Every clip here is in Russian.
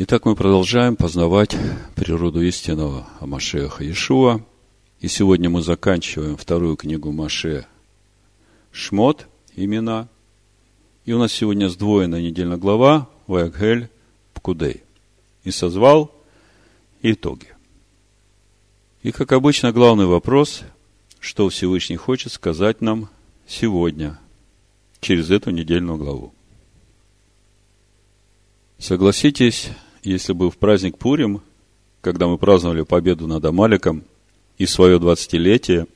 Итак, мы продолжаем познавать природу истинного Амашеха Иешуа. И сегодня мы заканчиваем вторую книгу Маше Шмот, имена. И у нас сегодня сдвоенная недельная глава Ваягхель Пкудей. И созвал итоги. И, как обычно, главный вопрос, что Всевышний хочет сказать нам сегодня, через эту недельную главу. Согласитесь, если бы в праздник Пурим, когда мы праздновали победу над Амаликом и свое двадцатилетие,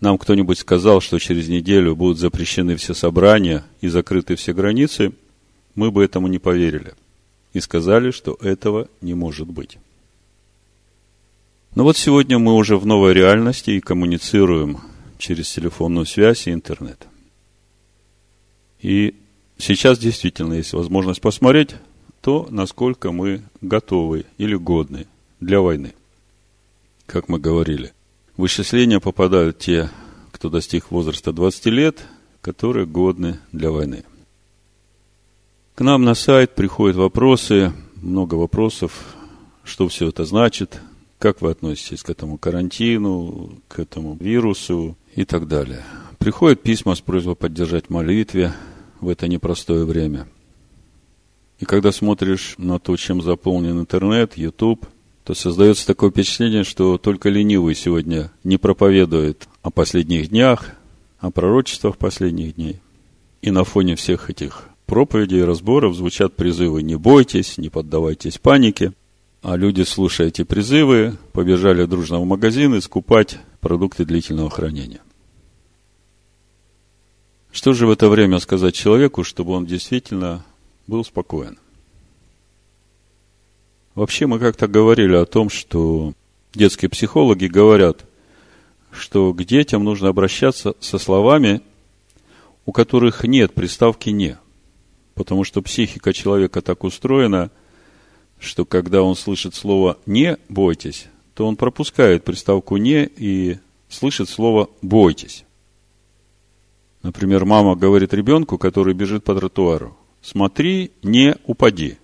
нам кто-нибудь сказал, что через неделю будут запрещены все собрания и закрыты все границы, мы бы этому не поверили и сказали, что этого не может быть. Но вот сегодня мы уже в новой реальности и коммуницируем через телефонную связь и интернет. И сейчас действительно есть возможность посмотреть, то, насколько мы готовы или годны для войны. Как мы говорили, в вычисления попадают те, кто достиг возраста 20 лет, которые годны для войны. К нам на сайт приходят вопросы, много вопросов, что все это значит, как вы относитесь к этому карантину, к этому вирусу и так далее. Приходят письма с просьбой поддержать молитве в это непростое время – и когда смотришь на то, чем заполнен интернет, YouTube, то создается такое впечатление, что только ленивый сегодня не проповедует о последних днях, о пророчествах последних дней. И на фоне всех этих проповедей и разборов звучат призывы «не бойтесь, не поддавайтесь панике», а люди, слушая эти призывы, побежали дружно в магазин и скупать продукты длительного хранения. Что же в это время сказать человеку, чтобы он действительно был спокоен. Вообще мы как-то говорили о том, что детские психологи говорят, что к детям нужно обращаться со словами, у которых нет приставки «не». Потому что психика человека так устроена, что когда он слышит слово «не бойтесь», то он пропускает приставку «не» и слышит слово «бойтесь». Например, мама говорит ребенку, который бежит по тротуару, смотри, не упади.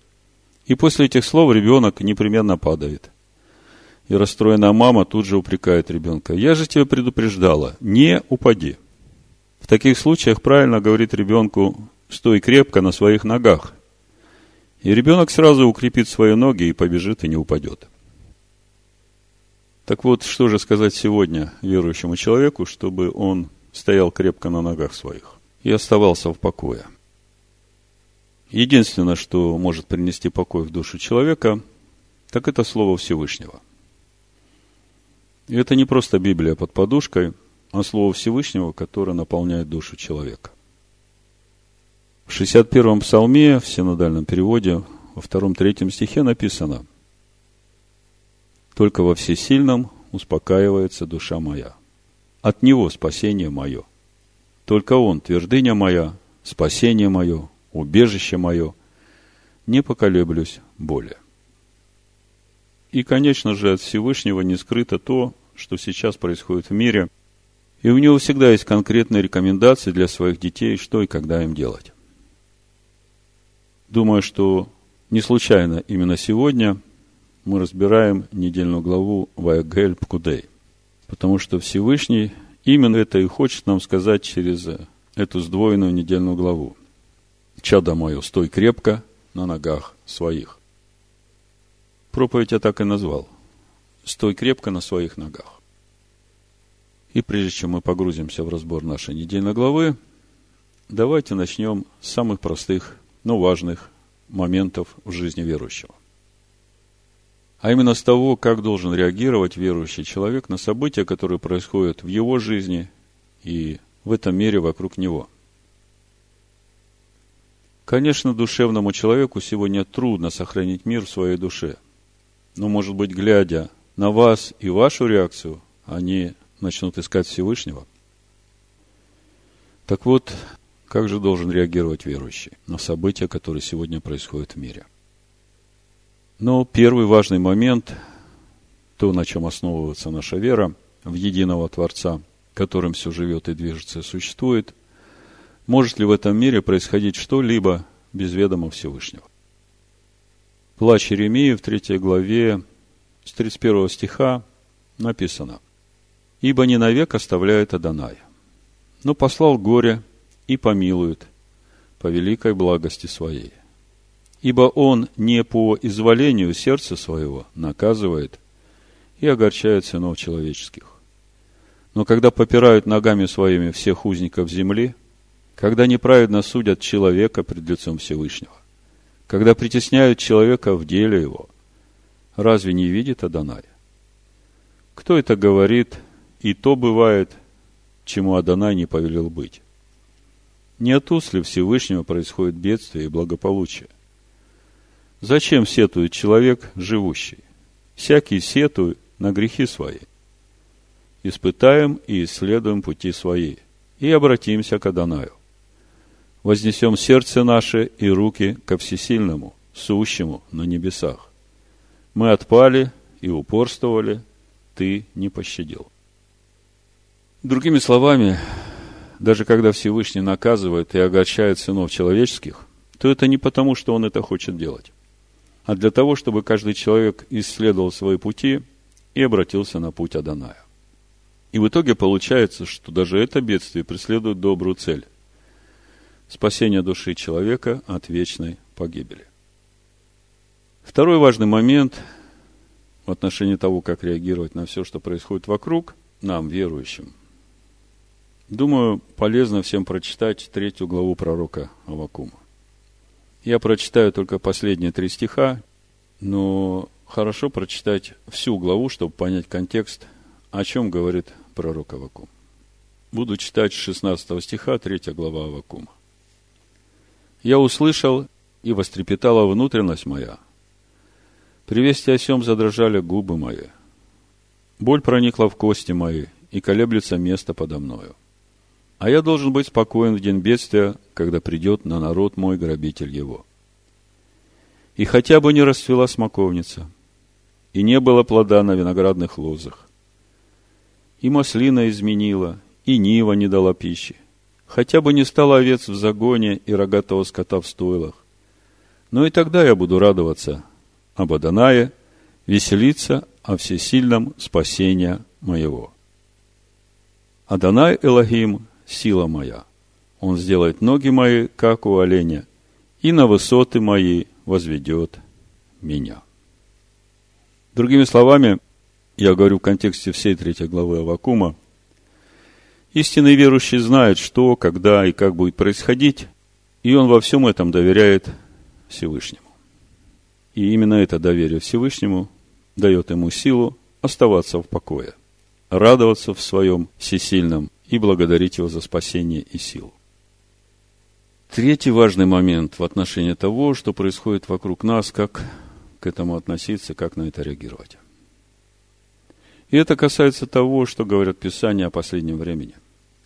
И после этих слов ребенок непременно падает. И расстроенная мама тут же упрекает ребенка. Я же тебя предупреждала, не упади. В таких случаях правильно говорит ребенку, стой крепко на своих ногах. И ребенок сразу укрепит свои ноги и побежит и не упадет. Так вот, что же сказать сегодня верующему человеку, чтобы он стоял крепко на ногах своих и оставался в покое – Единственное, что может принести покой в душу человека, так это Слово Всевышнего. И это не просто Библия под подушкой, а Слово Всевышнего, которое наполняет душу человека. В 61-м псалме, в синодальном переводе, во втором-третьем стихе написано «Только во всесильном успокаивается душа моя. От Него спасение мое. Только Он, твердыня моя, спасение мое, убежище мое, не поколеблюсь более. И, конечно же, от Всевышнего не скрыто то, что сейчас происходит в мире, и у него всегда есть конкретные рекомендации для своих детей, что и когда им делать. Думаю, что не случайно именно сегодня мы разбираем недельную главу Ваягель Пкудей, потому что Всевышний именно это и хочет нам сказать через эту сдвоенную недельную главу чадо мое, стой крепко на ногах своих. Проповедь я так и назвал. Стой крепко на своих ногах. И прежде чем мы погрузимся в разбор нашей недельной главы, давайте начнем с самых простых, но важных моментов в жизни верующего. А именно с того, как должен реагировать верующий человек на события, которые происходят в его жизни и в этом мире вокруг него – Конечно, душевному человеку сегодня трудно сохранить мир в своей душе. Но, может быть, глядя на вас и вашу реакцию, они начнут искать Всевышнего. Так вот, как же должен реагировать верующий на события, которые сегодня происходят в мире? Но первый важный момент, то, на чем основывается наша вера, в единого Творца, которым все живет и движется и существует, может ли в этом мире происходить что-либо без ведома Всевышнего? Плач Еремии в третьей главе с 31 стиха написано. «Ибо не навек оставляет Адонай, но послал горе и помилует по великой благости своей. Ибо он не по изволению сердца своего наказывает и огорчает сынов человеческих. Но когда попирают ногами своими всех узников земли, когда неправедно судят человека пред лицом Всевышнего, когда притесняют человека в деле его, разве не видит Адонай? Кто это говорит, и то бывает, чему Адонай не повелел быть? Не от уст ли Всевышнего происходит бедствие и благополучие? Зачем сетует человек живущий? Всякий сетует на грехи свои. Испытаем и исследуем пути свои, и обратимся к Адонаю. Вознесем сердце наше и руки ко всесильному, сущему на небесах. Мы отпали и упорствовали, ты не пощадил. Другими словами, даже когда Всевышний наказывает и огорчает сынов человеческих, то это не потому, что он это хочет делать, а для того, чтобы каждый человек исследовал свои пути и обратился на путь Аданая. И в итоге получается, что даже это бедствие преследует добрую цель – спасение души человека от вечной погибели. Второй важный момент в отношении того, как реагировать на все, что происходит вокруг, нам, верующим, Думаю, полезно всем прочитать третью главу пророка Авакума. Я прочитаю только последние три стиха, но хорошо прочитать всю главу, чтобы понять контекст, о чем говорит пророк Авакум. Буду читать с 16 стиха, 3 глава Авакума. «Я услышал, и вострепетала внутренность моя. При вести о сем задрожали губы мои. Боль проникла в кости мои, и колеблется место подо мною. А я должен быть спокоен в день бедствия, когда придет на народ мой грабитель его. И хотя бы не расцвела смоковница, и не было плода на виноградных лозах, и маслина изменила, и нива не дала пищи, хотя бы не стало овец в загоне и рогатого скота в стойлах, но и тогда я буду радоваться об Адонае, веселиться о всесильном спасении моего. Адонай Элохим сила моя. Он сделает ноги мои, как у оленя, и на высоты мои возведет меня. Другими словами, я говорю в контексте всей третьей главы Авакума, истинный верующий знает, что, когда и как будет происходить, и он во всем этом доверяет Всевышнему. И именно это доверие Всевышнему дает ему силу оставаться в покое, радоваться в своем всесильном и благодарить Его за спасение и силу. Третий важный момент в отношении того, что происходит вокруг нас, как к этому относиться, как на это реагировать. И это касается того, что говорят Писания о последнем времени.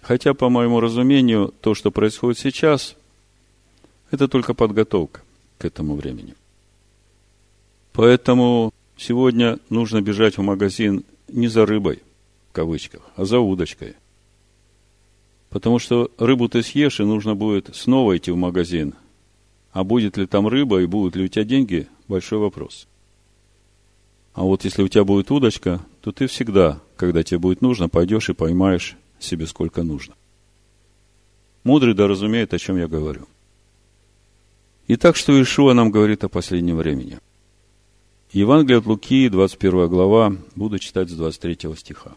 Хотя, по моему разумению, то, что происходит сейчас, это только подготовка к этому времени. Поэтому сегодня нужно бежать в магазин не за рыбой, в кавычках, а за удочкой. Потому что рыбу ты съешь, и нужно будет снова идти в магазин. А будет ли там рыба и будут ли у тебя деньги – большой вопрос. А вот если у тебя будет удочка, то ты всегда, когда тебе будет нужно, пойдешь и поймаешь себе сколько нужно. Мудрый да разумеет, о чем я говорю. Итак, что Ишуа нам говорит о последнем времени. Евангелие от Луки, 21 глава, буду читать с 23 стиха.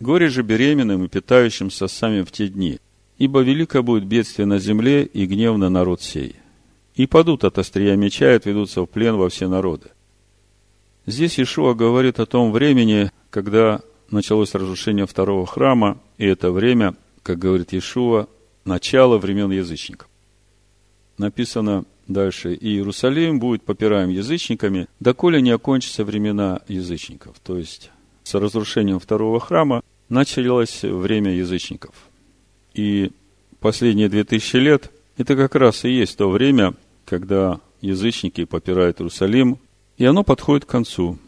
Горе же беременным и питающимся сами в те дни, ибо велико будет бедствие на земле и гнев на народ сей. И падут от острия меча и отведутся в плен во все народы. Здесь Ишуа говорит о том времени, когда началось разрушение второго храма, и это время, как говорит Иешуа, начало времен язычников. Написано дальше, и Иерусалим будет попираем язычниками, доколе не окончатся времена язычников. То есть, с разрушением второго храма началось время язычников. И последние две тысячи лет это как раз и есть то время, когда язычники попирают Иерусалим, и оно подходит к концу.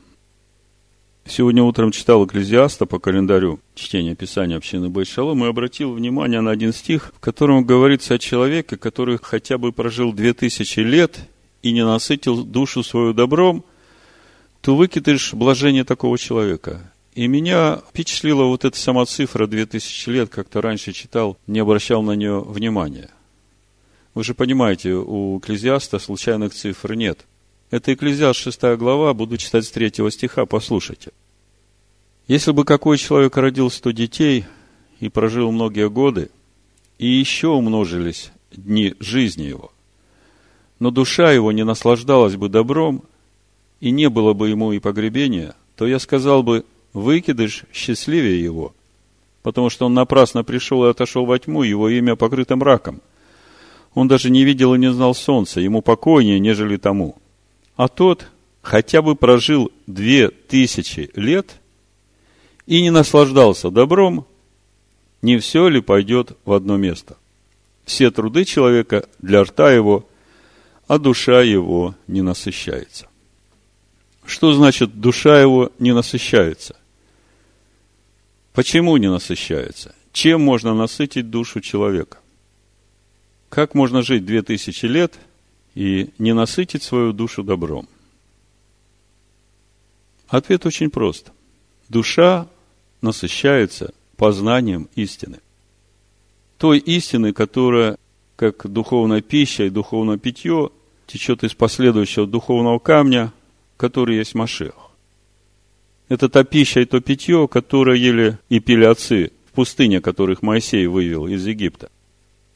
Сегодня утром читал Экклезиаста по календарю чтения Писания общины Байшалом и обратил внимание на один стих, в котором говорится о человеке, который хотя бы прожил две тысячи лет и не насытил душу свою добром, то выкидыш блажение такого человека. И меня впечатлила вот эта сама цифра 2000 лет, как-то раньше читал, не обращал на нее внимания. Вы же понимаете, у Экклезиаста случайных цифр нет. Это Экклезиаст 6 глава, буду читать с 3 стиха, послушайте. Если бы какой человек родил сто детей и прожил многие годы, и еще умножились дни жизни его, но душа его не наслаждалась бы добром, и не было бы ему и погребения, то я сказал бы, выкидыш счастливее его, потому что он напрасно пришел и отошел во тьму, его имя покрыто мраком. Он даже не видел и не знал солнца, ему покойнее, нежели тому. А тот хотя бы прожил две тысячи лет и не наслаждался добром, не все ли пойдет в одно место? Все труды человека для рта его, а душа его не насыщается. Что значит душа его не насыщается? Почему не насыщается? Чем можно насытить душу человека? Как можно жить две тысячи лет и не насытить свою душу добром? Ответ очень прост. Душа насыщается познанием истины. Той истины, которая, как духовная пища и духовное питье, течет из последующего духовного камня, который есть Машех. Это та пища и то питье, которое ели и пили отцы в пустыне, которых Моисей вывел из Египта.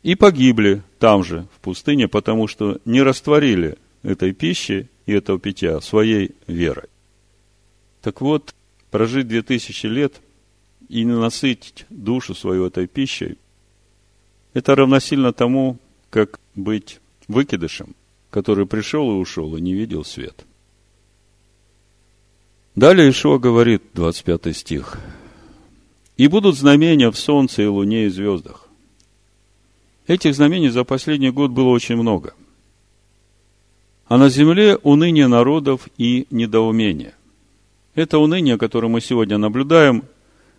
И погибли там же, в пустыне, потому что не растворили этой пищи и этого питья своей верой. Так вот, прожить две тысячи лет и не насытить душу свою этой пищей, это равносильно тому, как быть выкидышем, который пришел и ушел и не видел свет. Далее Ишуа говорит, 25 стих, «И будут знамения в солнце и луне и звездах». Этих знамений за последний год было очень много. А на земле уныние народов и недоумение. Это уныние, которое мы сегодня наблюдаем,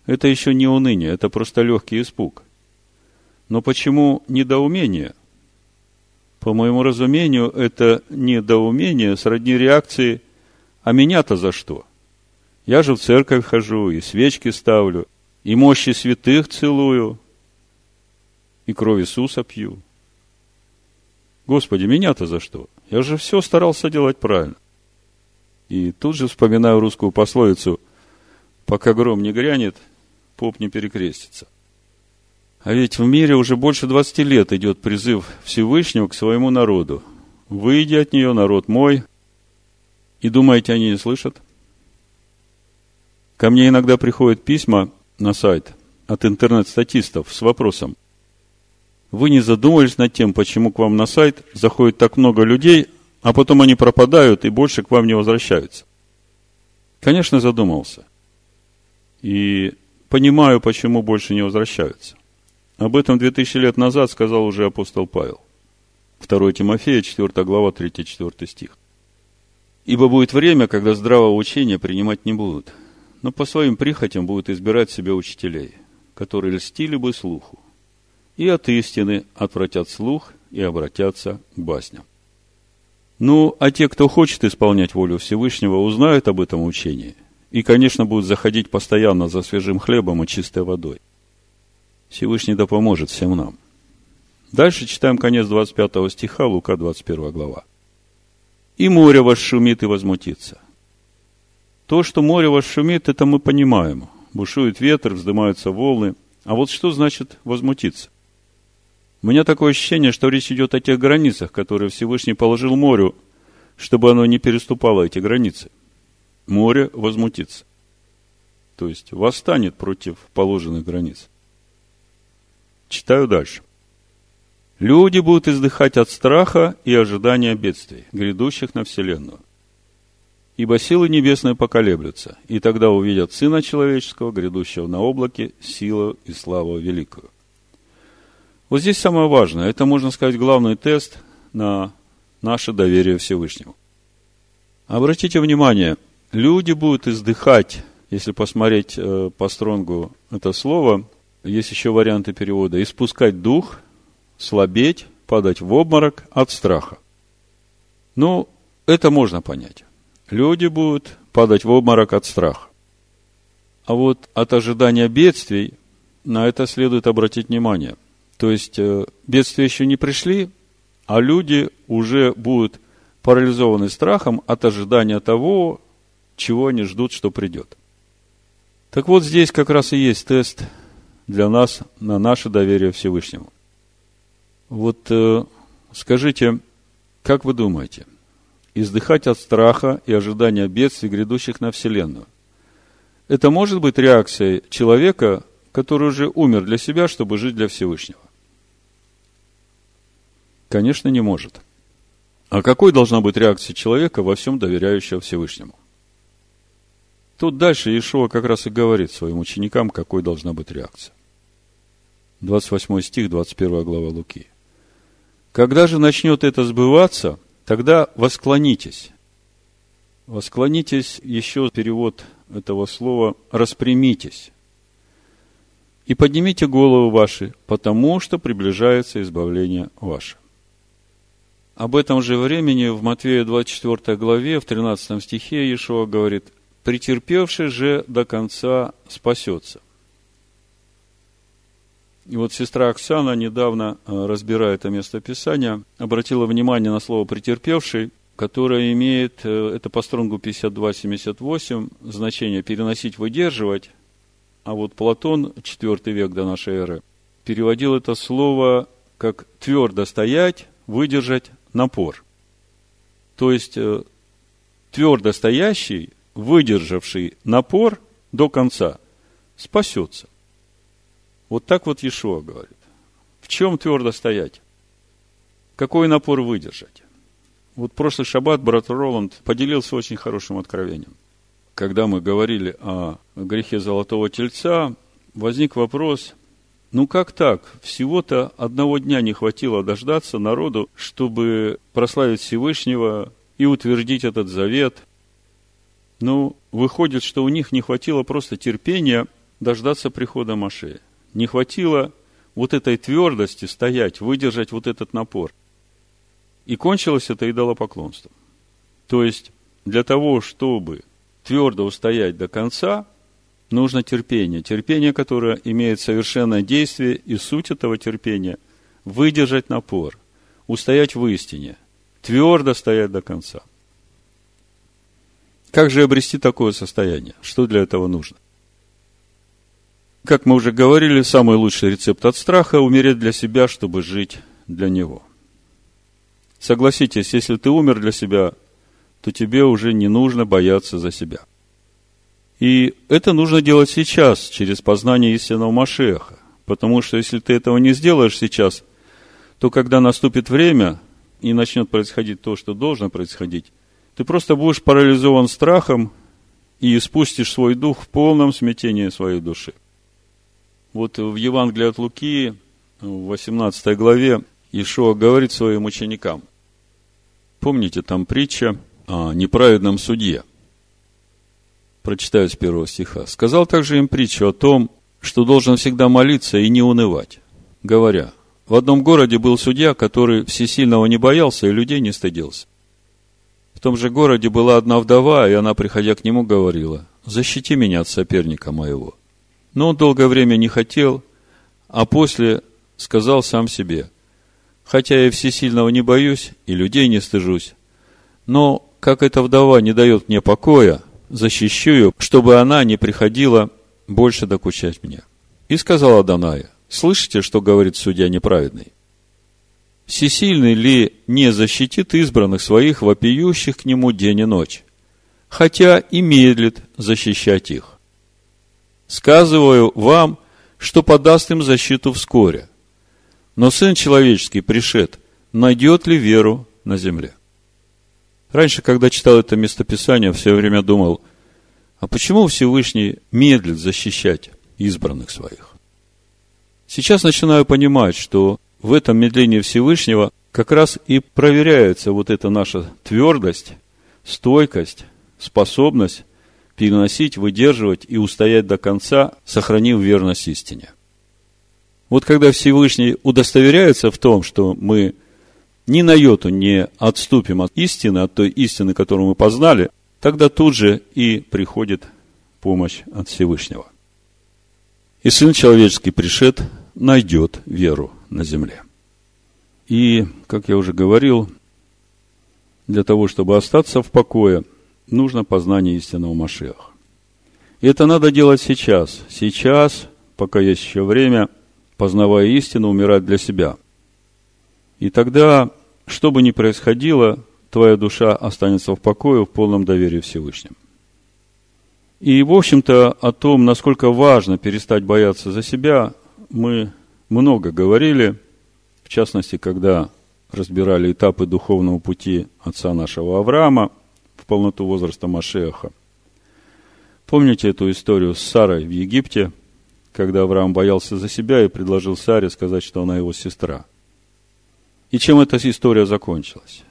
это еще не уныние, это просто легкий испуг. Но почему недоумение? По моему разумению, это недоумение сродни реакции «А меня-то за что?» Я же в церковь хожу, и свечки ставлю, и мощи святых целую, и кровь Иисуса пью. Господи, меня-то за что? Я же все старался делать правильно. И тут же вспоминаю русскую пословицу «Пока гром не грянет, поп не перекрестится». А ведь в мире уже больше 20 лет идет призыв Всевышнего к своему народу. «Выйди от нее, народ мой». И думаете, они не слышат? Ко мне иногда приходят письма на сайт от интернет-статистов с вопросом. Вы не задумывались над тем, почему к вам на сайт заходит так много людей, а потом они пропадают и больше к вам не возвращаются? Конечно, задумался. И понимаю, почему больше не возвращаются. Об этом 2000 лет назад сказал уже апостол Павел. 2 Тимофея, 4 глава, 3-4 стих. Ибо будет время, когда здравого учения принимать не будут – но по своим прихотям будут избирать себе учителей, которые льстили бы слуху, и от истины отвратят слух и обратятся к басням. Ну, а те, кто хочет исполнять волю Всевышнего, узнают об этом учении и, конечно, будут заходить постоянно за свежим хлебом и чистой водой. Всевышний да поможет всем нам. Дальше читаем конец 25 стиха, Лука 21 глава. «И море вас шумит и возмутится, то, что море вас шумит, это мы понимаем. Бушует ветер, вздымаются волны. А вот что значит возмутиться? У меня такое ощущение, что речь идет о тех границах, которые Всевышний положил морю, чтобы оно не переступало эти границы. Море возмутится. То есть восстанет против положенных границ. Читаю дальше. Люди будут издыхать от страха и ожидания бедствий, грядущих на Вселенную. Ибо силы небесные поколеблются, и тогда увидят Сына Человеческого, грядущего на облаке, силу и славу великую. Вот здесь самое важное, это, можно сказать, главный тест на наше доверие Всевышнему. Обратите внимание, люди будут издыхать, если посмотреть э, по стронгу это слово, есть еще варианты перевода, испускать дух, слабеть, падать в обморок от страха. Ну, это можно понять. Люди будут падать в обморок от страха. А вот от ожидания бедствий на это следует обратить внимание. То есть э, бедствия еще не пришли, а люди уже будут парализованы страхом от ожидания того, чего они ждут, что придет. Так вот, здесь как раз и есть тест для нас на наше доверие Всевышнему. Вот э, скажите, как вы думаете, издыхать от страха и ожидания бедствий, грядущих на Вселенную, это может быть реакцией человека, который уже умер для себя, чтобы жить для Всевышнего? Конечно, не может. А какой должна быть реакция человека во всем доверяющего Всевышнему? Тут дальше Иешуа как раз и говорит своим ученикам, какой должна быть реакция. 28 стих, 21 глава Луки. Когда же начнет это сбываться, тогда восклонитесь. Восклонитесь, еще перевод этого слова, распрямитесь. И поднимите голову ваши, потому что приближается избавление ваше. Об этом же времени в Матвея 24 главе, в 13 стихе Иешуа говорит, претерпевший же до конца спасется. И вот сестра Оксана, недавно э, разбирая это местописание, обратила внимание на слово «претерпевший», которое имеет, э, это по стронгу 52-78, значение «переносить, выдерживать», а вот Платон, 4 век до нашей эры, переводил это слово как «твердо стоять, выдержать напор». То есть, э, твердо стоящий выдержавший напор до конца, спасется. Вот так вот Иешуа говорит. В чем твердо стоять? Какой напор выдержать? Вот прошлый шаббат брат Роланд поделился очень хорошим откровением. Когда мы говорили о грехе золотого тельца, возник вопрос, ну как так? Всего-то одного дня не хватило дождаться народу, чтобы прославить Всевышнего и утвердить этот завет – ну, выходит, что у них не хватило просто терпения дождаться прихода Машея. Не хватило вот этой твердости стоять, выдержать вот этот напор. И кончилось это идолопоклонством. То есть, для того, чтобы твердо устоять до конца, нужно терпение. Терпение, которое имеет совершенное действие, и суть этого терпения – выдержать напор, устоять в истине, твердо стоять до конца – как же обрести такое состояние? Что для этого нужно? Как мы уже говорили, самый лучший рецепт от страха – умереть для себя, чтобы жить для него. Согласитесь, если ты умер для себя, то тебе уже не нужно бояться за себя. И это нужно делать сейчас, через познание истинного Машеха. Потому что если ты этого не сделаешь сейчас, то когда наступит время и начнет происходить то, что должно происходить, ты просто будешь парализован страхом и испустишь свой дух в полном смятении своей души. Вот в Евангелии от Луки, в 18 главе, Ишуа говорит своим ученикам. Помните, там притча о неправедном судье. Прочитаю с первого стиха. «Сказал также им притчу о том, что должен всегда молиться и не унывать, говоря, в одном городе был судья, который всесильного не боялся и людей не стыдился. В том же городе была одна вдова, и она, приходя к нему, говорила, «Защити меня от соперника моего». Но он долгое время не хотел, а после сказал сам себе, «Хотя я всесильного не боюсь и людей не стыжусь, но как эта вдова не дает мне покоя, защищу ее, чтобы она не приходила больше докучать мне». И сказал Адоная, «Слышите, что говорит судья неправедный? Всесильный ли не защитит избранных своих, вопиющих к нему день и ночь, хотя и медлит защищать их. Сказываю вам, что подаст им защиту вскоре. Но Сын Человеческий пришед, найдет ли веру на земле? Раньше, когда читал это местописание, все время думал, а почему Всевышний медлит защищать избранных своих? Сейчас начинаю понимать, что в этом медлении Всевышнего как раз и проверяется вот эта наша твердость, стойкость, способность переносить, выдерживать и устоять до конца, сохранив верность истине. Вот когда Всевышний удостоверяется в том, что мы ни на йоту не отступим от истины, от той истины, которую мы познали, тогда тут же и приходит помощь от Всевышнего. И Сын Человеческий пришед найдет веру на земле. И, как я уже говорил, для того, чтобы остаться в покое, нужно познание истинного Машеха. И это надо делать сейчас. Сейчас, пока есть еще время, познавая истину, умирать для себя. И тогда, что бы ни происходило, твоя душа останется в покое, в полном доверии Всевышним. И, в общем-то, о том, насколько важно перестать бояться за себя, мы много говорили, в частности, когда разбирали этапы духовного пути отца нашего Авраама в полноту возраста Машеха. Помните эту историю с Сарой в Египте, когда Авраам боялся за себя и предложил Саре сказать, что она его сестра. И чем эта история закончилась?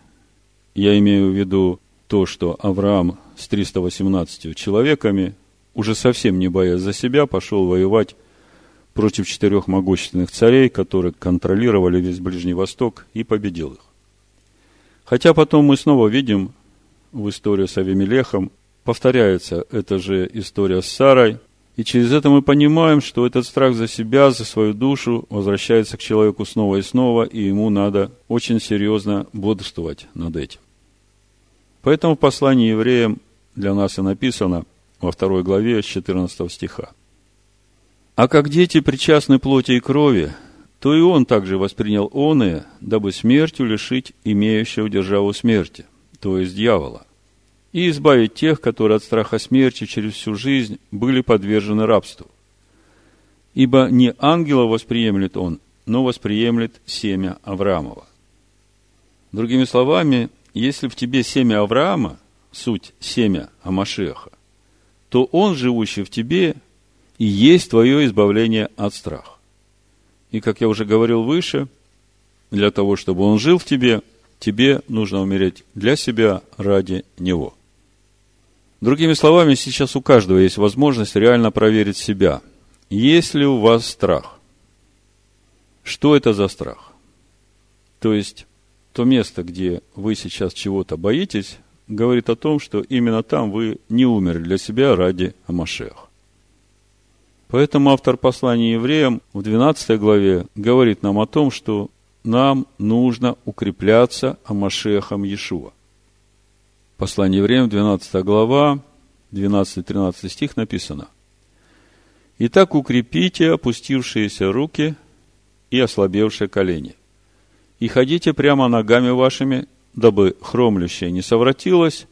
Я имею в виду то, что Авраам с 318 человеками, уже совсем не боясь за себя, пошел воевать против четырех могущественных царей, которые контролировали весь Ближний Восток, и победил их. Хотя потом мы снова видим в истории с Авимелехом, повторяется эта же история с Сарой, и через это мы понимаем, что этот страх за себя, за свою душу возвращается к человеку снова и снова, и ему надо очень серьезно бодрствовать над этим. Поэтому в послании евреям для нас и написано во второй главе с 14 стиха. «А как дети причастны плоти и крови, то и он также воспринял оное, дабы смертью лишить имеющего державу смерти, то есть дьявола, и избавить тех, которые от страха смерти через всю жизнь были подвержены рабству. Ибо не ангела восприемлет он, но восприемлет семя Авраамова. Другими словами, если в тебе семя Авраама, суть семя Амашеха, то он, живущий в тебе, и есть твое избавление от страха. И, как я уже говорил выше, для того, чтобы он жил в тебе, тебе нужно умереть для себя ради него. Другими словами, сейчас у каждого есть возможность реально проверить себя. Есть ли у вас страх? Что это за страх? То есть, то место, где вы сейчас чего-то боитесь, говорит о том, что именно там вы не умерли для себя ради Амашеха. Поэтому автор послания евреям в 12 главе говорит нам о том, что нам нужно укрепляться Амашехом Иешуа. Послание евреям, 12 глава, 12-13 стих написано. «Итак, укрепите опустившиеся руки и ослабевшие колени – и ходите прямо ногами вашими, дабы хромлющее не совратилось,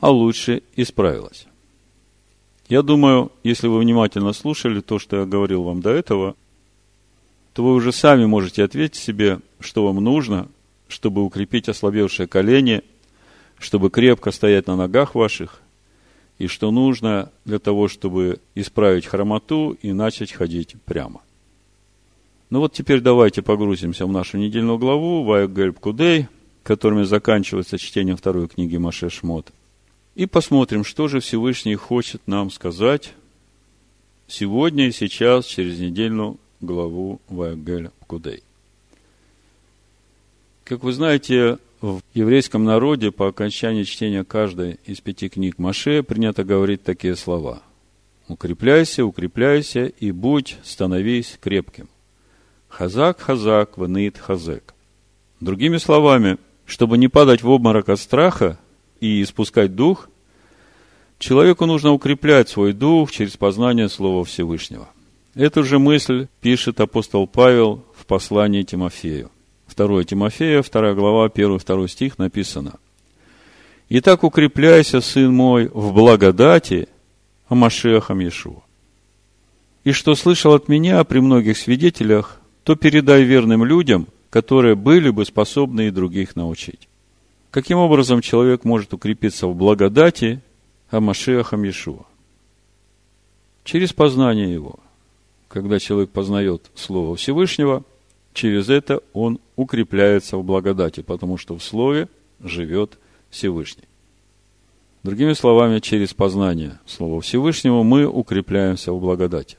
а лучше исправилось. Я думаю, если вы внимательно слушали то, что я говорил вам до этого, то вы уже сами можете ответить себе, что вам нужно, чтобы укрепить ослабевшее колени, чтобы крепко стоять на ногах ваших, и что нужно для того, чтобы исправить хромоту и начать ходить прямо. Ну вот теперь давайте погрузимся в нашу недельную главу, Вайгельб Кудей, которыми заканчивается чтение второй книги Маше Шмот. И посмотрим, что же Всевышний хочет нам сказать сегодня и сейчас, через недельную главу Вайгель Кудей. Как вы знаете, в еврейском народе по окончании чтения каждой из пяти книг Маше принято говорить такие слова. «Укрепляйся, укрепляйся и будь, становись крепким». Хазак, хазак, ванит, хазек. Другими словами, чтобы не падать в обморок от страха и испускать дух, человеку нужно укреплять свой дух через познание Слова Всевышнего. Эту же мысль пишет апостол Павел в послании Тимофею. 2 Тимофея, 2 глава, 1-2 стих написано. «Итак, укрепляйся, сын мой, в благодати о Машехам Иешуа. И что слышал от меня при многих свидетелях, то передай верным людям, которые были бы способны и других научить. Каким образом человек может укрепиться в благодати о Машиахам Иешуа? Через познание его. Когда человек познает Слово Всевышнего, через это он укрепляется в благодати, потому что в Слове живет Всевышний. Другими словами, через познание Слова Всевышнего мы укрепляемся в благодати.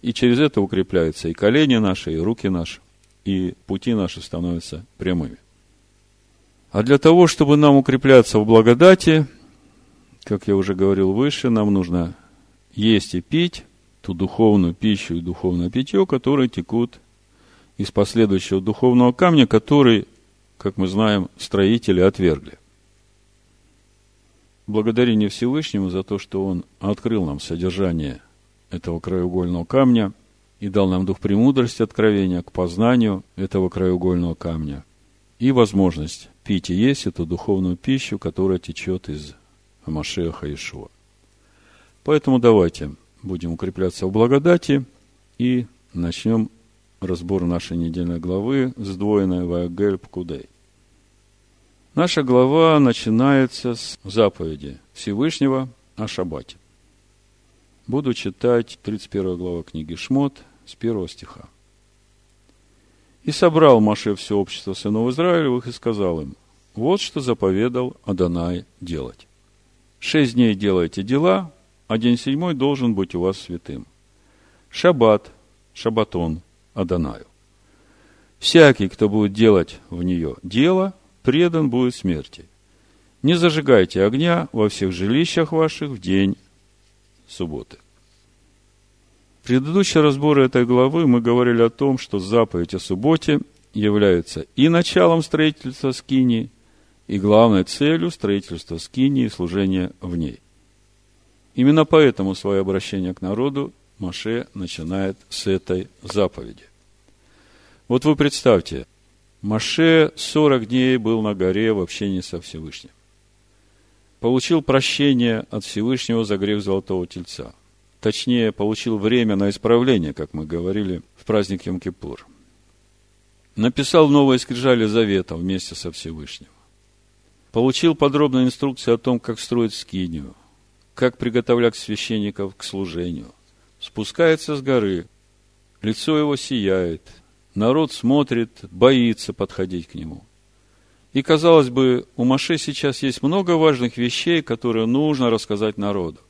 И через это укрепляются и колени наши, и руки наши, и пути наши становятся прямыми. А для того, чтобы нам укрепляться в благодати, как я уже говорил выше, нам нужно есть и пить ту духовную пищу и духовное питье, которые текут из последующего духовного камня, который, как мы знаем, строители отвергли. Благодарение Всевышнему за то, что Он открыл нам содержание этого краеугольного камня и дал нам дух премудрости откровения к познанию этого краеугольного камня и возможность пить и есть эту духовную пищу, которая течет из Машеха Ишуа. Поэтому давайте будем укрепляться в благодати и начнем разбор нашей недельной главы, сдвоенной Ваягель Пкудей. Наша глава начинается с заповеди Всевышнего о Шаббате. Буду читать 31 глава книги Шмот с 1 стиха. «И собрал Маше все общество сынов Израилевых и сказал им, вот что заповедал Адонай делать. Шесть дней делайте дела, а день седьмой должен быть у вас святым. Шаббат, шабатон, Адонаю. Всякий, кто будет делать в нее дело, предан будет смерти. Не зажигайте огня во всех жилищах ваших в день субботы. В предыдущем разборе этой главы мы говорили о том, что заповедь о субботе является и началом строительства скинии, и главной целью строительства скинии и служения в ней. Именно поэтому свое обращение к народу Маше начинает с этой заповеди. Вот вы представьте, Маше 40 дней был на горе в общении со Всевышним. Получил прощение от Всевышнего за грех Золотого Тельца. Точнее, получил время на исправление, как мы говорили в праздник Йом-Кипур. Написал новое скрижали завета вместе со Всевышним. Получил подробную инструкцию о том, как строить скинию, как приготовлять священников к служению. Спускается с горы, лицо его сияет, народ смотрит, боится подходить к нему. И, казалось бы, у Маше сейчас есть много важных вещей, которые нужно рассказать народу.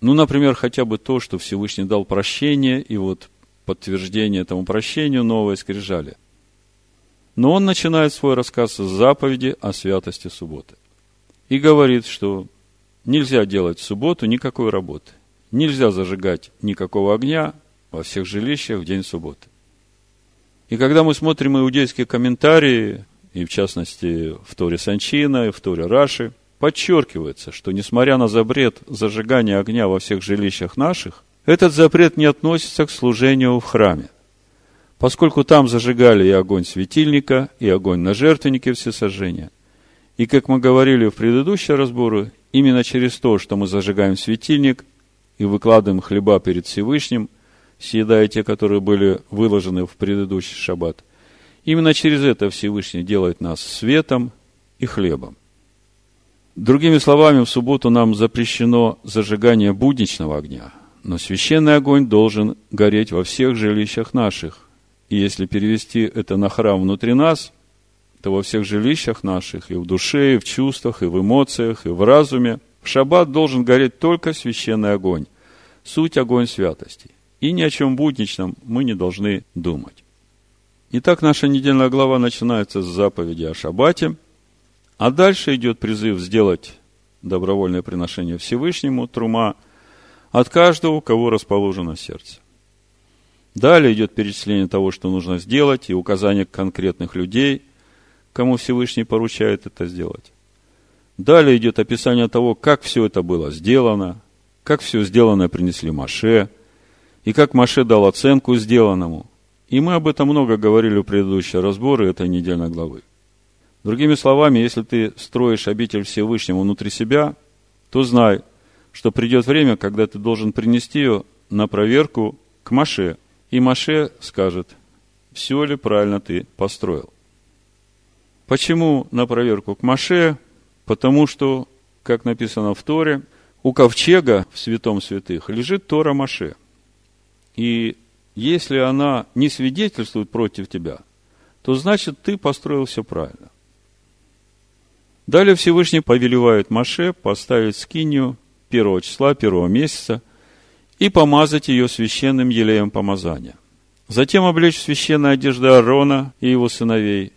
Ну, например, хотя бы то, что Всевышний дал прощение, и вот подтверждение этому прощению новое скрижали. Но он начинает свой рассказ с заповеди о святости субботы. И говорит, что нельзя делать в субботу никакой работы. Нельзя зажигать никакого огня во всех жилищах в день субботы. И когда мы смотрим иудейские комментарии, и в частности в Торе Санчина, и в Торе Раши, подчеркивается, что несмотря на запрет зажигания огня во всех жилищах наших, этот запрет не относится к служению в храме поскольку там зажигали и огонь светильника, и огонь на жертвеннике всесожжения. И, как мы говорили в предыдущем разборе, именно через то, что мы зажигаем светильник и выкладываем хлеба перед Всевышним, съедая те, которые были выложены в предыдущий шаббат, именно через это Всевышний делает нас светом и хлебом. Другими словами, в субботу нам запрещено зажигание будничного огня, но священный огонь должен гореть во всех жилищах наших, и если перевести это на храм внутри нас, то во всех жилищах наших, и в душе, и в чувствах, и в эмоциях, и в разуме, в шаббат должен гореть только священный огонь, суть огонь святости. И ни о чем будничном мы не должны думать. Итак, наша недельная глава начинается с заповеди о шаббате, а дальше идет призыв сделать добровольное приношение Всевышнему, трума, от каждого, у кого расположено сердце. Далее идет перечисление того, что нужно сделать, и указание конкретных людей, кому Всевышний поручает это сделать. Далее идет описание того, как все это было сделано, как все сделанное принесли Маше, и как Маше дал оценку сделанному. И мы об этом много говорили в предыдущие разборы этой недельной главы. Другими словами, если ты строишь обитель Всевышнего внутри себя, то знай, что придет время, когда ты должен принести ее на проверку к Маше – и Маше скажет, все ли правильно ты построил. Почему на проверку к Маше? Потому что, как написано в Торе, у ковчега в святом святых лежит Тора Маше. И если она не свидетельствует против тебя, то значит ты построил все правильно. Далее Всевышний повелевает Маше поставить скинию первого числа, первого месяца – и помазать ее священным елеем помазания. Затем облечь священные одежды Аарона и его сыновей,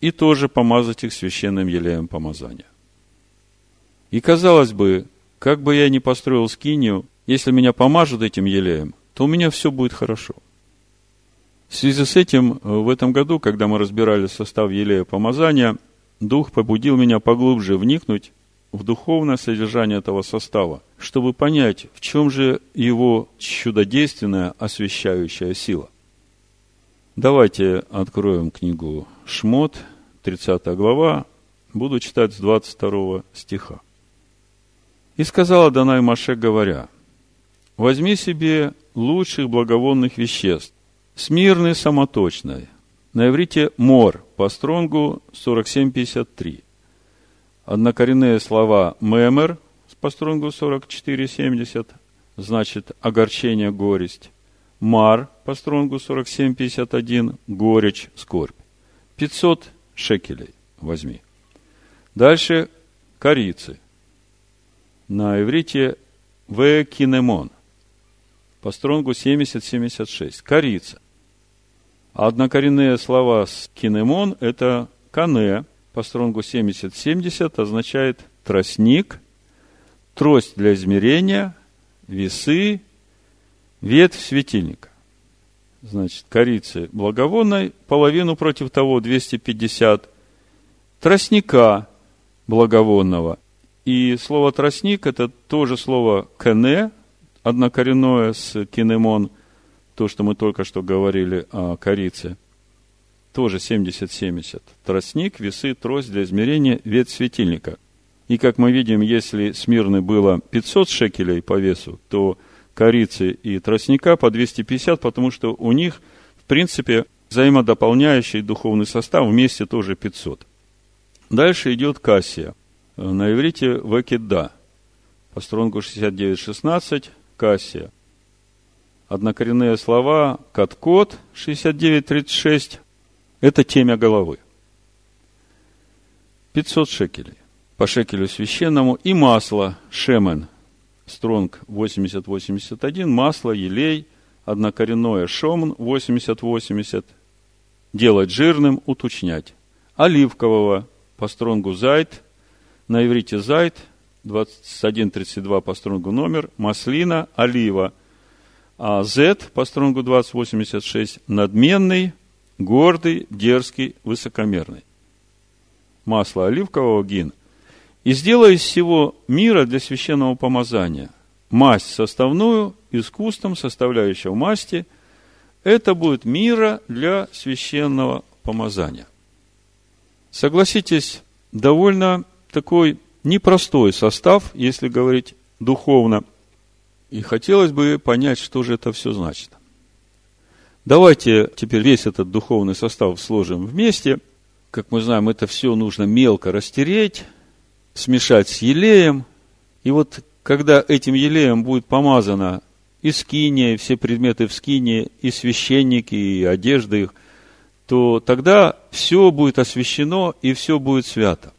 и тоже помазать их священным елеем помазания. И казалось бы, как бы я ни построил скинию, если меня помажут этим елеем, то у меня все будет хорошо. В связи с этим, в этом году, когда мы разбирали состав елея помазания, Дух побудил меня поглубже вникнуть в духовное содержание этого состава, чтобы понять, в чем же его чудодейственная освещающая сила. Давайте откроем книгу Шмот, 30 глава, буду читать с 22 стиха. «И сказала Данай Маше, говоря, возьми себе лучших благовонных веществ, смирный самоточной, на иврите мор, по стронгу 4753. Однокоренные слова мемер, по стронгу 4470, значит огорчение, горесть. Мар, по стронгу 4751, горечь, скорбь. 500 шекелей возьми. Дальше корицы. На иврите векинемон. По стронгу 70-76. Корица. Однокоренные слова с кинемон – это кане, по стронгу 70-70 означает тростник, трость для измерения, весы, ветвь светильника. Значит, корицы благовонной, половину против того 250, тростника благовонного. И слово тростник – это тоже слово кене, однокоренное с кинемон – то, что мы только что говорили о корице, тоже 70-70. Тростник, весы, трость для измерения, ветвь светильника. И как мы видим, если смирны было 500 шекелей по весу, то корицы и тростника по 250, потому что у них, в принципе, взаимодополняющий духовный состав вместе тоже 500. Дальше идет кассия. На иврите векида. По стронгу 69.16 кассия – однокоренные слова кат-кот 69.36 – это темя головы. 500 шекелей по шекелю священному и масло шемен стронг 80-81, масло, елей, однокоренное шомн 80-80, делать жирным, уточнять. Оливкового по стронгу зайт, на иврите зайт, 21.32 по стронгу номер, маслина, олива – а Z по стронгу 2086 надменный, гордый, дерзкий, высокомерный. Масло оливкового гин. И сделай из всего мира для священного помазания масть составную, искусством составляющего масти, это будет мира для священного помазания. Согласитесь, довольно такой непростой состав, если говорить духовно, и хотелось бы понять, что же это все значит. Давайте теперь весь этот духовный состав сложим вместе. Как мы знаем, это все нужно мелко растереть, смешать с елеем. И вот когда этим елеем будет помазано и скиния, и все предметы в скине, и священники, и одежды их, то тогда все будет освящено и все будет свято.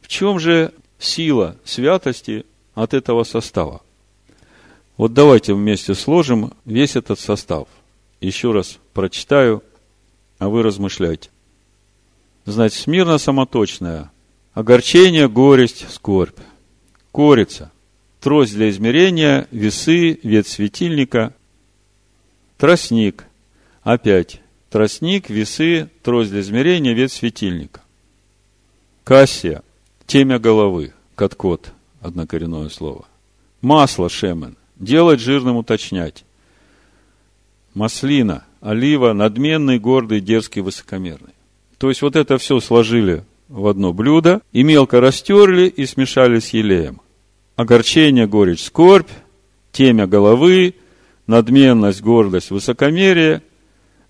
В чем же сила святости от этого состава? Вот давайте вместе сложим весь этот состав. Еще раз прочитаю, а вы размышляйте. Значит, смирно самоточная, огорчение, горесть, скорбь, корица, трость для измерения, весы, ветвь светильника, тростник, опять, тростник, весы, трость для измерения, ветвь светильника. Кассия, темя головы, каткот, однокоренное слово. Масло шемен, делать жирным уточнять. Маслина, олива, надменный, гордый, дерзкий, высокомерный. То есть вот это все сложили в одно блюдо и мелко растерли и смешали с елеем. Огорчение, горечь, скорбь, темя головы, надменность, гордость, высокомерие,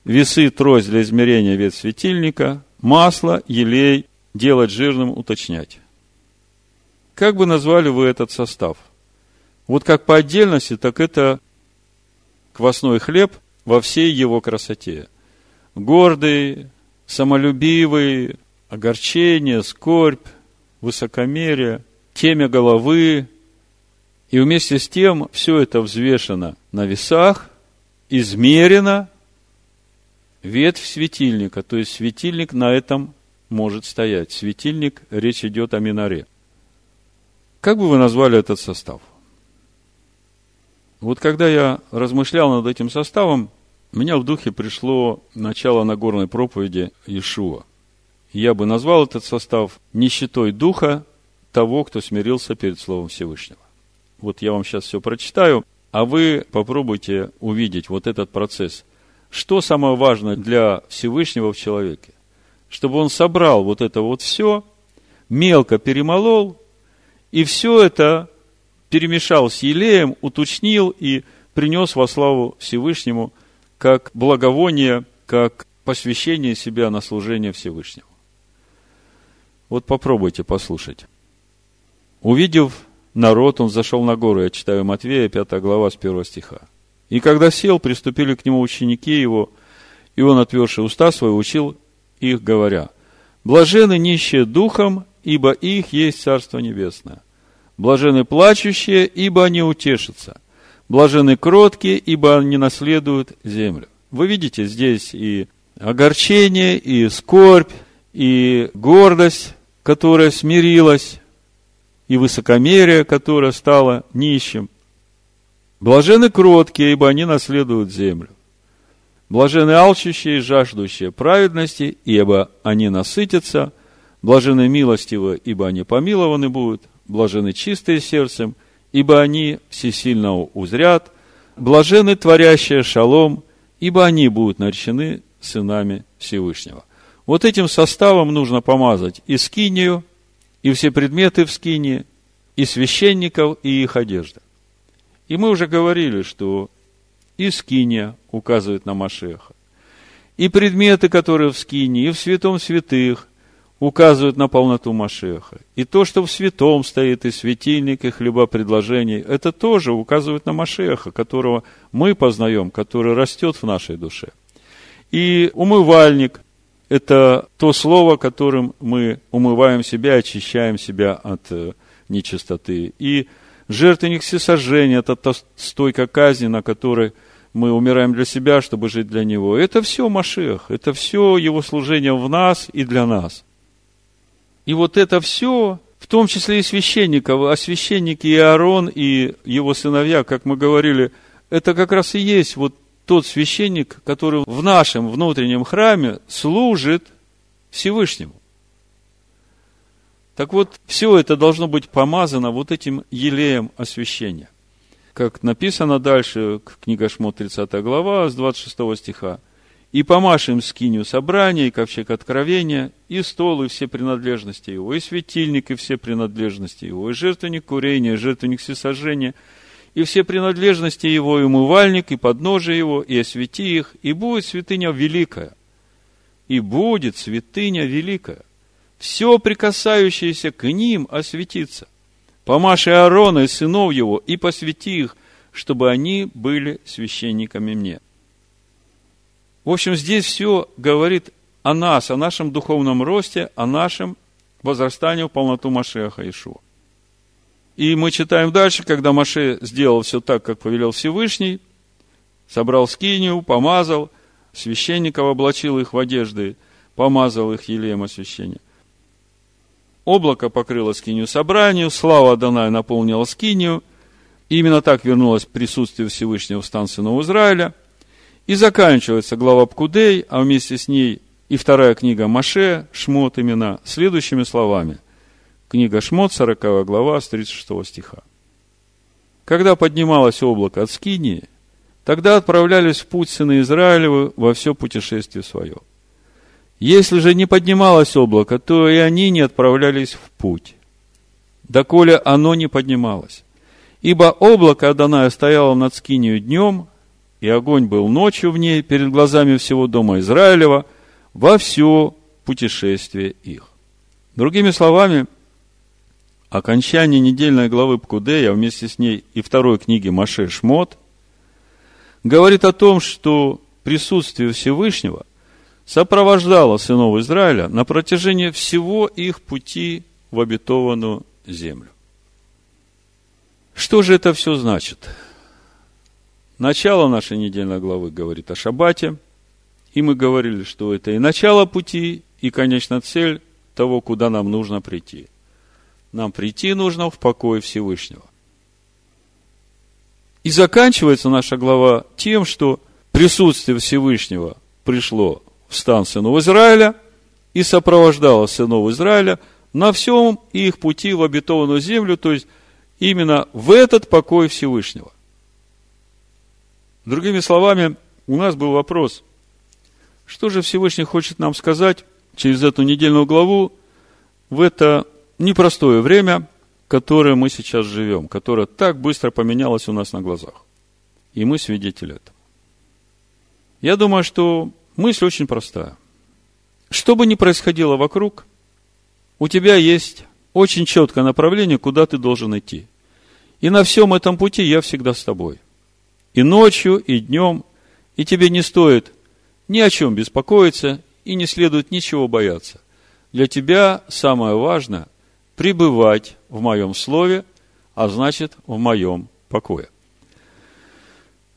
весы, трость для измерения вет светильника, масло, елей, делать жирным, уточнять. Как бы назвали вы этот состав – вот как по отдельности, так это квасной хлеб во всей его красоте. Гордый, самолюбивый, огорчение, скорбь, высокомерие, темя головы. И вместе с тем все это взвешено на весах, измерено ветвь светильника, то есть светильник на этом может стоять. Светильник, речь идет о миноре. Как бы вы назвали этот состав? Вот когда я размышлял над этим составом, меня в духе пришло начало Нагорной проповеди Иешуа. Я бы назвал этот состав нищетой духа того, кто смирился перед Словом Всевышнего. Вот я вам сейчас все прочитаю, а вы попробуйте увидеть вот этот процесс. Что самое важное для Всевышнего в человеке? Чтобы он собрал вот это вот все, мелко перемолол, и все это перемешал с елеем, уточнил и принес во славу Всевышнему как благовоние, как посвящение себя на служение Всевышнему. Вот попробуйте послушать. Увидев народ, он зашел на гору. Я читаю Матвея, 5 глава, с 1 стиха. И когда сел, приступили к нему ученики его, и он, отверши уста свои, учил их, говоря, «Блажены нищие духом, ибо их есть Царство Небесное. Блажены плачущие, ибо они утешатся. Блажены кроткие, ибо они наследуют землю». Вы видите здесь и огорчение, и скорбь, и гордость, которая смирилась, и высокомерие, которое стало нищим. Блажены кроткие, ибо они наследуют землю. Блажены алчущие и жаждущие праведности, ибо они насытятся. Блажены милостивые, ибо они помилованы будут. Блажены чистые сердцем, ибо они всесильно узрят. Блажены творящие шалом, ибо они будут наречены сынами Всевышнего. Вот этим составом нужно помазать и скинию, и все предметы в скине, и священников, и их одежда. И мы уже говорили, что и скиния указывает на Машеха, и предметы, которые в скине, и в святом святых, указывают на полноту Машеха. И то, что в святом стоит, и светильник, и хлеба предложений, это тоже указывает на Машеха, которого мы познаем, который растет в нашей душе. И умывальник – это то слово, которым мы умываем себя, очищаем себя от э, нечистоты. И жертвенник всесожжения – это та стойка казни, на которой мы умираем для себя, чтобы жить для Него. Это все Машех, это все Его служение в нас и для нас. И вот это все, в том числе и священников, а священники и Аарон, и его сыновья, как мы говорили, это как раз и есть вот тот священник, который в нашем внутреннем храме служит Всевышнему. Так вот, все это должно быть помазано вот этим елеем освящения. Как написано дальше, книга Шмот, 30 глава, с 26 стиха. «И помашем скинию собрания, и ковчег откровения, и стол, и все принадлежности его, и светильник, и все принадлежности его, и жертвенник курения, и жертвенник всесожжения, и все принадлежности его, и умывальник, и подножие его, и освети их, и будет святыня великая. И будет святыня великая. Все прикасающееся к ним осветится. Помаши Аарона и сынов его, и посвяти их, чтобы они были священниками мне. В общем, здесь все говорит о нас, о нашем духовном росте, о нашем возрастании в полноту Машеха Ишуа. И мы читаем дальше, когда Маше сделал все так, как повелел Всевышний, собрал скинию, помазал, священников облачил их в одежды, помазал их елеем освящения. Облако покрыло скинию собранию, слава Адоная наполнила скинию. Именно так вернулось присутствие Всевышнего в стан сынов Израиля. И заканчивается глава Пкудей, а вместе с ней и вторая книга Маше, Шмот имена, следующими словами – Книга Шмот, 40 глава, с 36 стиха. Когда поднималось облако от Скинии, тогда отправлялись в путь сыны Израилевы во все путешествие свое. Если же не поднималось облако, то и они не отправлялись в путь, доколе оно не поднималось. Ибо облако Адоная стояло над Скинию днем, и огонь был ночью в ней перед глазами всего дома Израилева во все путешествие их. Другими словами, окончание недельной главы Пкудея, вместе с ней и второй книги Маше Шмот, говорит о том, что присутствие Всевышнего сопровождало сынов Израиля на протяжении всего их пути в обетованную землю. Что же это все значит? Начало нашей недельной главы говорит о Шаббате, И мы говорили, что это и начало пути, и, конечно, цель того, куда нам нужно прийти. Нам прийти нужно в покой Всевышнего. И заканчивается наша глава тем, что присутствие Всевышнего пришло в стан сынов Израиля и сопровождало сынов Израиля на всем их пути в обетованную землю, то есть именно в этот покой Всевышнего. Другими словами, у нас был вопрос, что же Всевышний хочет нам сказать через эту недельную главу в это непростое время, которое мы сейчас живем, которое так быстро поменялось у нас на глазах. И мы свидетели этого. Я думаю, что мысль очень простая. Что бы ни происходило вокруг, у тебя есть очень четкое направление, куда ты должен идти. И на всем этом пути я всегда с тобой. И ночью, и днем. И тебе не стоит ни о чем беспокоиться, и не следует ничего бояться. Для тебя самое важное – пребывать в моем слове, а значит, в моем покое.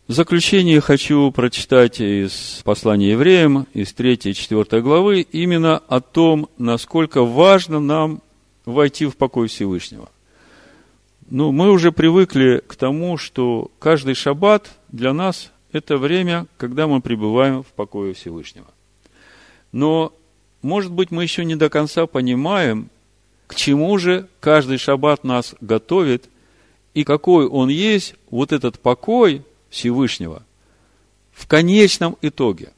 В заключение хочу прочитать из послания евреям, из 3 и 4 главы, именно о том, насколько важно нам войти в покой Всевышнего. Ну, мы уже привыкли к тому, что каждый шаббат для нас – это время, когда мы пребываем в покое Всевышнего. Но, может быть, мы еще не до конца понимаем, к чему же каждый шаббат нас готовит, и какой он есть, вот этот покой – Всевышнего в конечном итоге.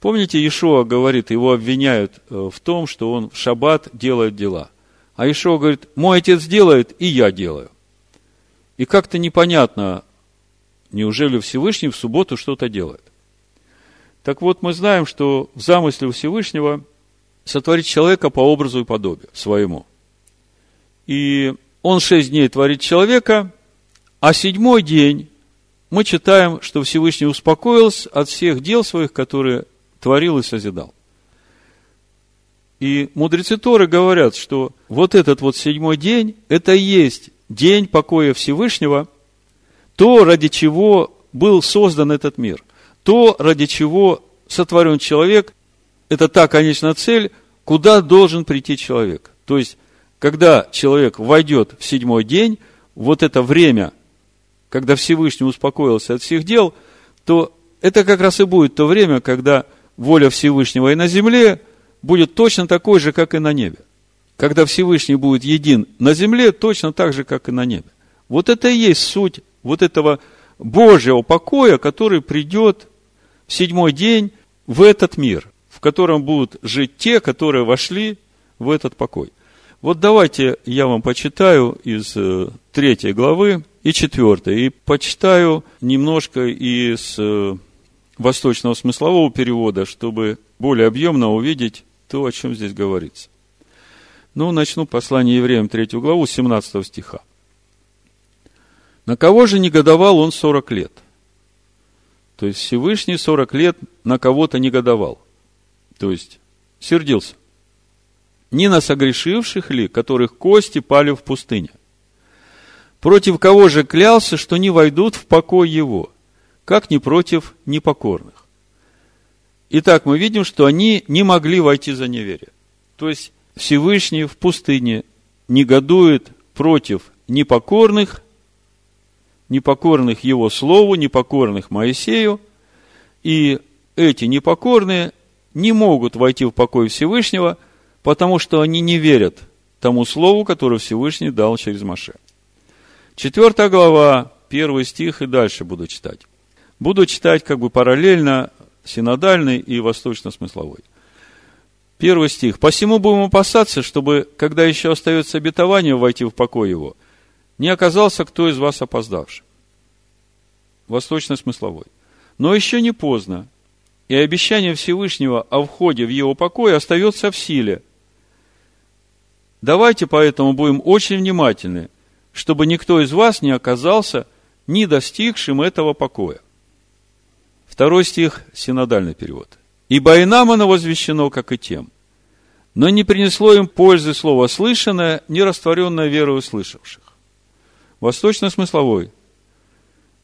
Помните, Иешуа говорит, его обвиняют э, в том, что он в шаббат делает дела. А Иешуа говорит, мой отец делает, и я делаю. И как-то непонятно, неужели Всевышний в субботу что-то делает. Так вот, мы знаем, что в замысле Всевышнего сотворить человека по образу и подобию своему. И он шесть дней творит человека, а седьмой день мы читаем, что Всевышний успокоился от всех дел своих, которые творил и созидал. И мудрецы Торы говорят, что вот этот вот седьмой день, это и есть день покоя Всевышнего, то, ради чего был создан этот мир, то, ради чего сотворен человек, это та конечная цель, куда должен прийти человек. То есть, когда человек войдет в седьмой день, вот это время когда Всевышний успокоился от всех дел, то это как раз и будет то время, когда воля Всевышнего и на земле будет точно такой же, как и на небе. Когда Всевышний будет един на земле, точно так же, как и на небе. Вот это и есть суть вот этого Божьего покоя, который придет в седьмой день в этот мир, в котором будут жить те, которые вошли в этот покой. Вот давайте я вам почитаю из э, третьей главы и четвертое. И почитаю немножко из э, восточного смыслового перевода, чтобы более объемно увидеть то, о чем здесь говорится. Ну, начну послание евреям, третью главу, 17 стиха. На кого же негодовал он 40 лет? То есть Всевышний 40 лет на кого-то негодовал. То есть сердился. Не на согрешивших ли, которых кости пали в пустыне – Против кого же клялся, что не войдут в покой его, как не против непокорных? Итак, мы видим, что они не могли войти за неверие. То есть Всевышний в пустыне негодует против непокорных, непокорных его слову, непокорных Моисею, и эти непокорные не могут войти в покой Всевышнего, потому что они не верят тому слову, которое Всевышний дал через Маше. Четвертая глава, первый стих и дальше буду читать. Буду читать как бы параллельно синодальный и восточно-смысловой. Первый стих. «Посему будем опасаться, чтобы, когда еще остается обетование войти в покой его, не оказался кто из вас опоздавший». Восточно-смысловой. «Но еще не поздно, и обещание Всевышнего о входе в его покой остается в силе. Давайте поэтому будем очень внимательны, чтобы никто из вас не оказался не достигшим этого покоя. Второй стих, синодальный перевод. «Ибо и нам оно возвещено, как и тем, но не принесло им пользы слово слышанное, не растворенное верою слышавших». Восточно-смысловой.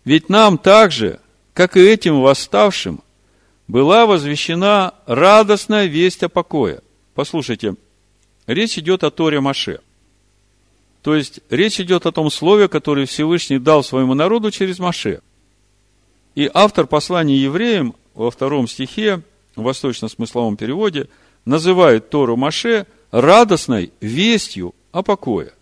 Ведь нам так же, как и этим восставшим, была возвещена радостная весть о покое. Послушайте, речь идет о Торе Маше. То есть, речь идет о том слове, которое Всевышний дал своему народу через Маше. И автор послания евреям во втором стихе, в восточно-смысловом переводе, называет Тору Маше радостной вестью о покое.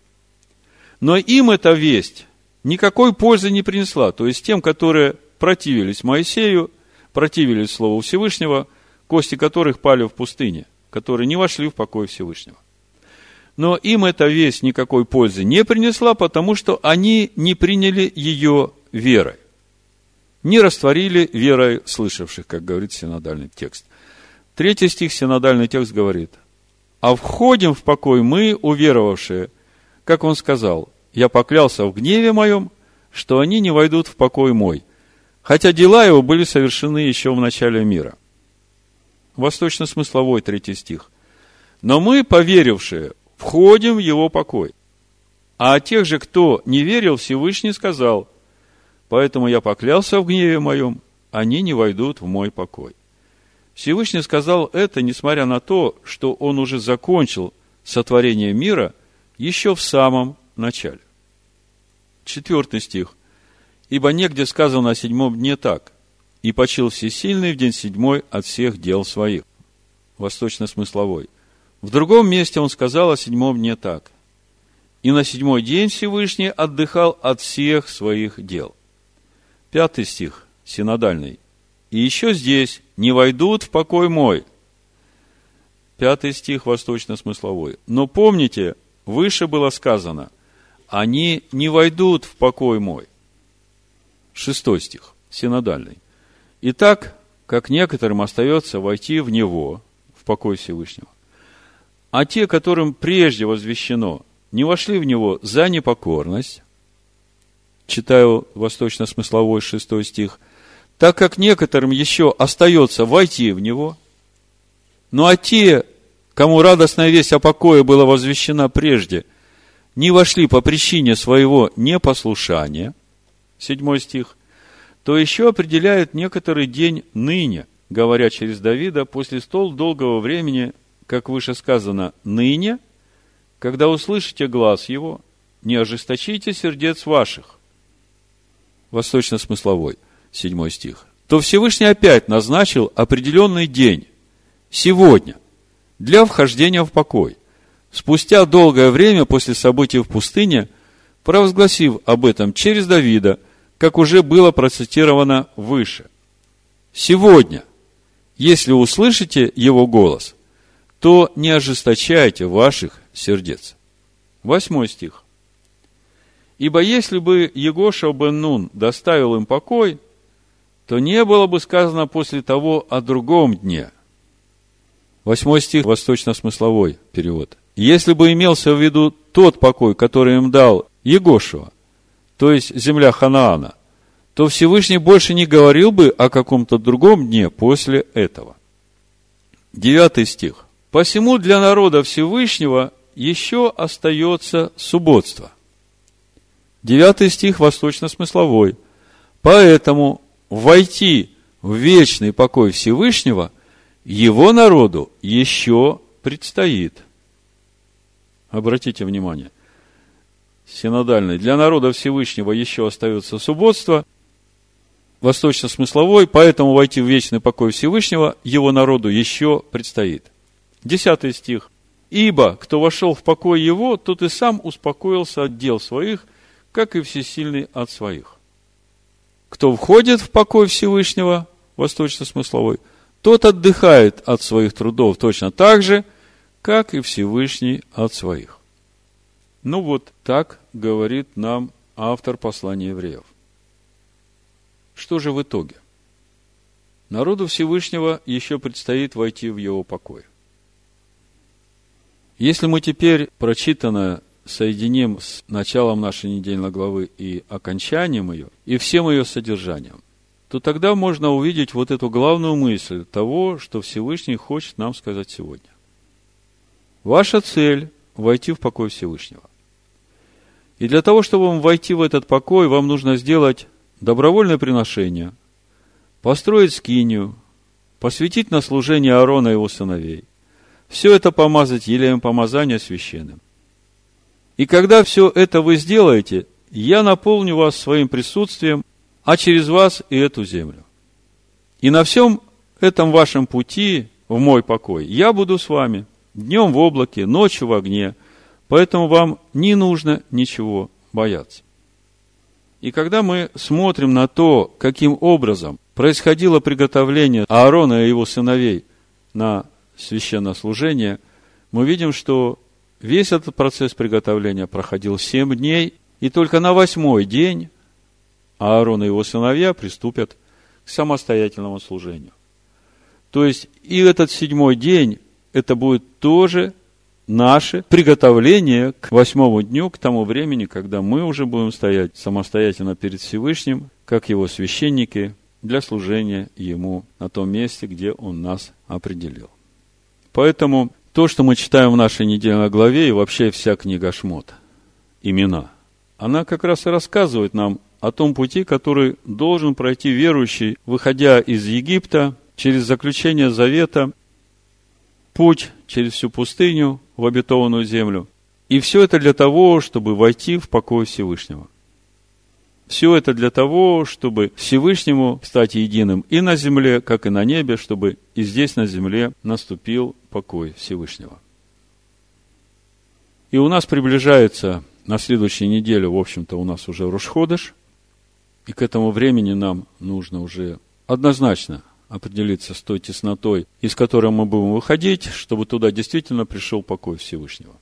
Но им эта весть никакой пользы не принесла. То есть тем, которые противились Моисею, противились Слову Всевышнего, кости которых пали в пустыне, которые не вошли в покой Всевышнего. Но им эта весть никакой пользы не принесла, потому что они не приняли ее верой. Не растворили верой слышавших, как говорит синодальный текст. Третий стих синодальный текст говорит, «А входим в покой мы, уверовавшие, как он сказал, я поклялся в гневе моем, что они не войдут в покой мой, хотя дела его были совершены еще в начале мира. Восточно-смысловой третий стих. Но мы, поверившие, входим в его покой. А о тех же, кто не верил, Всевышний сказал, поэтому я поклялся в гневе моем, они не войдут в мой покой. Всевышний сказал это, несмотря на то, что он уже закончил сотворение мира еще в самом начале. Четвертый стих. Ибо негде сказано о седьмом дне так. И почил всесильный в день седьмой от всех дел своих. Восточно-смысловой. В другом месте он сказал о седьмом дне так. И на седьмой день Всевышний отдыхал от всех своих дел. Пятый стих, синодальный. И еще здесь не войдут в покой мой. Пятый стих, восточно-смысловой. Но помните, выше было сказано – они не войдут в покой мой. Шестой стих, синодальный. Итак, как некоторым остается войти в него, в покой Всевышнего, а те, которым прежде возвещено, не вошли в него за непокорность, читаю восточно-смысловой шестой стих, так как некоторым еще остается войти в него, ну а те, кому радостная весть о покое была возвещена прежде – не вошли по причине своего непослушания, седьмой стих, то еще определяют некоторый день ныне, говоря через Давида, после стол долгого времени, как выше сказано, ныне, когда услышите глаз его, не ожесточите сердец ваших. Восточно-смысловой, седьмой стих. То Всевышний опять назначил определенный день, сегодня, для вхождения в покой спустя долгое время после событий в пустыне, провозгласив об этом через Давида, как уже было процитировано выше. Сегодня, если услышите его голос, то не ожесточайте ваших сердец. Восьмой стих. Ибо если бы Егоша бен Нун доставил им покой, то не было бы сказано после того о другом дне. Восьмой стих, восточно-смысловой перевод. Если бы имелся в виду тот покой, который им дал Егошева, то есть земля Ханаана, то Всевышний больше не говорил бы о каком-то другом дне после этого. Девятый стих. «Посему для народа Всевышнего еще остается субботство». Девятый стих восточно-смысловой. «Поэтому войти в вечный покой Всевышнего его народу еще предстоит». Обратите внимание. Синодальный. Для народа Всевышнего еще остается субботство, восточно-смысловой, поэтому войти в вечный покой Всевышнего его народу еще предстоит. Десятый стих. Ибо, кто вошел в покой его, тот и сам успокоился от дел своих, как и всесильный от своих. Кто входит в покой Всевышнего, восточно-смысловой, тот отдыхает от своих трудов точно так же, как и Всевышний от своих. Ну вот так говорит нам автор послания евреев. Что же в итоге? Народу Всевышнего еще предстоит войти в его покой. Если мы теперь прочитанное соединим с началом нашей недельной главы и окончанием ее, и всем ее содержанием, то тогда можно увидеть вот эту главную мысль того, что Всевышний хочет нам сказать сегодня. Ваша цель – войти в покой Всевышнего. И для того, чтобы вам войти в этот покой, вам нужно сделать добровольное приношение, построить скинию, посвятить на служение Аарона и его сыновей. Все это помазать елеем помазания священным. И когда все это вы сделаете, я наполню вас своим присутствием, а через вас и эту землю. И на всем этом вашем пути в мой покой я буду с вами, днем в облаке, ночью в огне, поэтому вам не нужно ничего бояться. И когда мы смотрим на то, каким образом происходило приготовление Аарона и его сыновей на священнослужение, мы видим, что весь этот процесс приготовления проходил семь дней, и только на восьмой день Аарон и его сыновья приступят к самостоятельному служению. То есть и этот седьмой день, это будет тоже наше приготовление к восьмому дню, к тому времени, когда мы уже будем стоять самостоятельно перед Всевышним, как его священники, для служения Ему на том месте, где Он нас определил. Поэтому то, что мы читаем в нашей недельной главе, и вообще вся книга Шмот, имена, она как раз и рассказывает нам о том пути, который должен пройти верующий, выходя из Египта, через заключение завета, путь через всю пустыню в обетованную землю. И все это для того, чтобы войти в покой Всевышнего. Все это для того, чтобы Всевышнему стать единым и на земле, как и на небе, чтобы и здесь на земле наступил покой Всевышнего. И у нас приближается на следующей неделе, в общем-то, у нас уже Рушходыш, и к этому времени нам нужно уже однозначно определиться с той теснотой, из которой мы будем выходить, чтобы туда действительно пришел покой Всевышнего.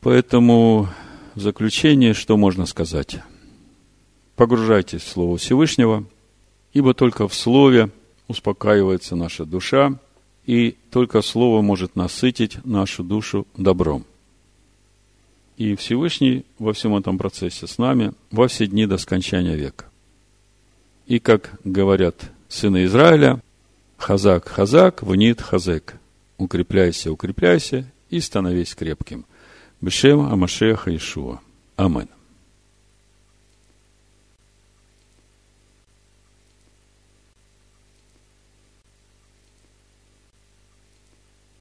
Поэтому в заключение, что можно сказать? Погружайтесь в Слово Всевышнего, ибо только в Слове успокаивается наша душа, и только Слово может насытить нашу душу добром. И Всевышний во всем этом процессе с нами во все дни до скончания века. И как говорят сыны Израиля, хазак, хазак, внит хазек. Укрепляйся, укрепляйся и становись крепким – Бешем Амашеха Ишуа. Амин.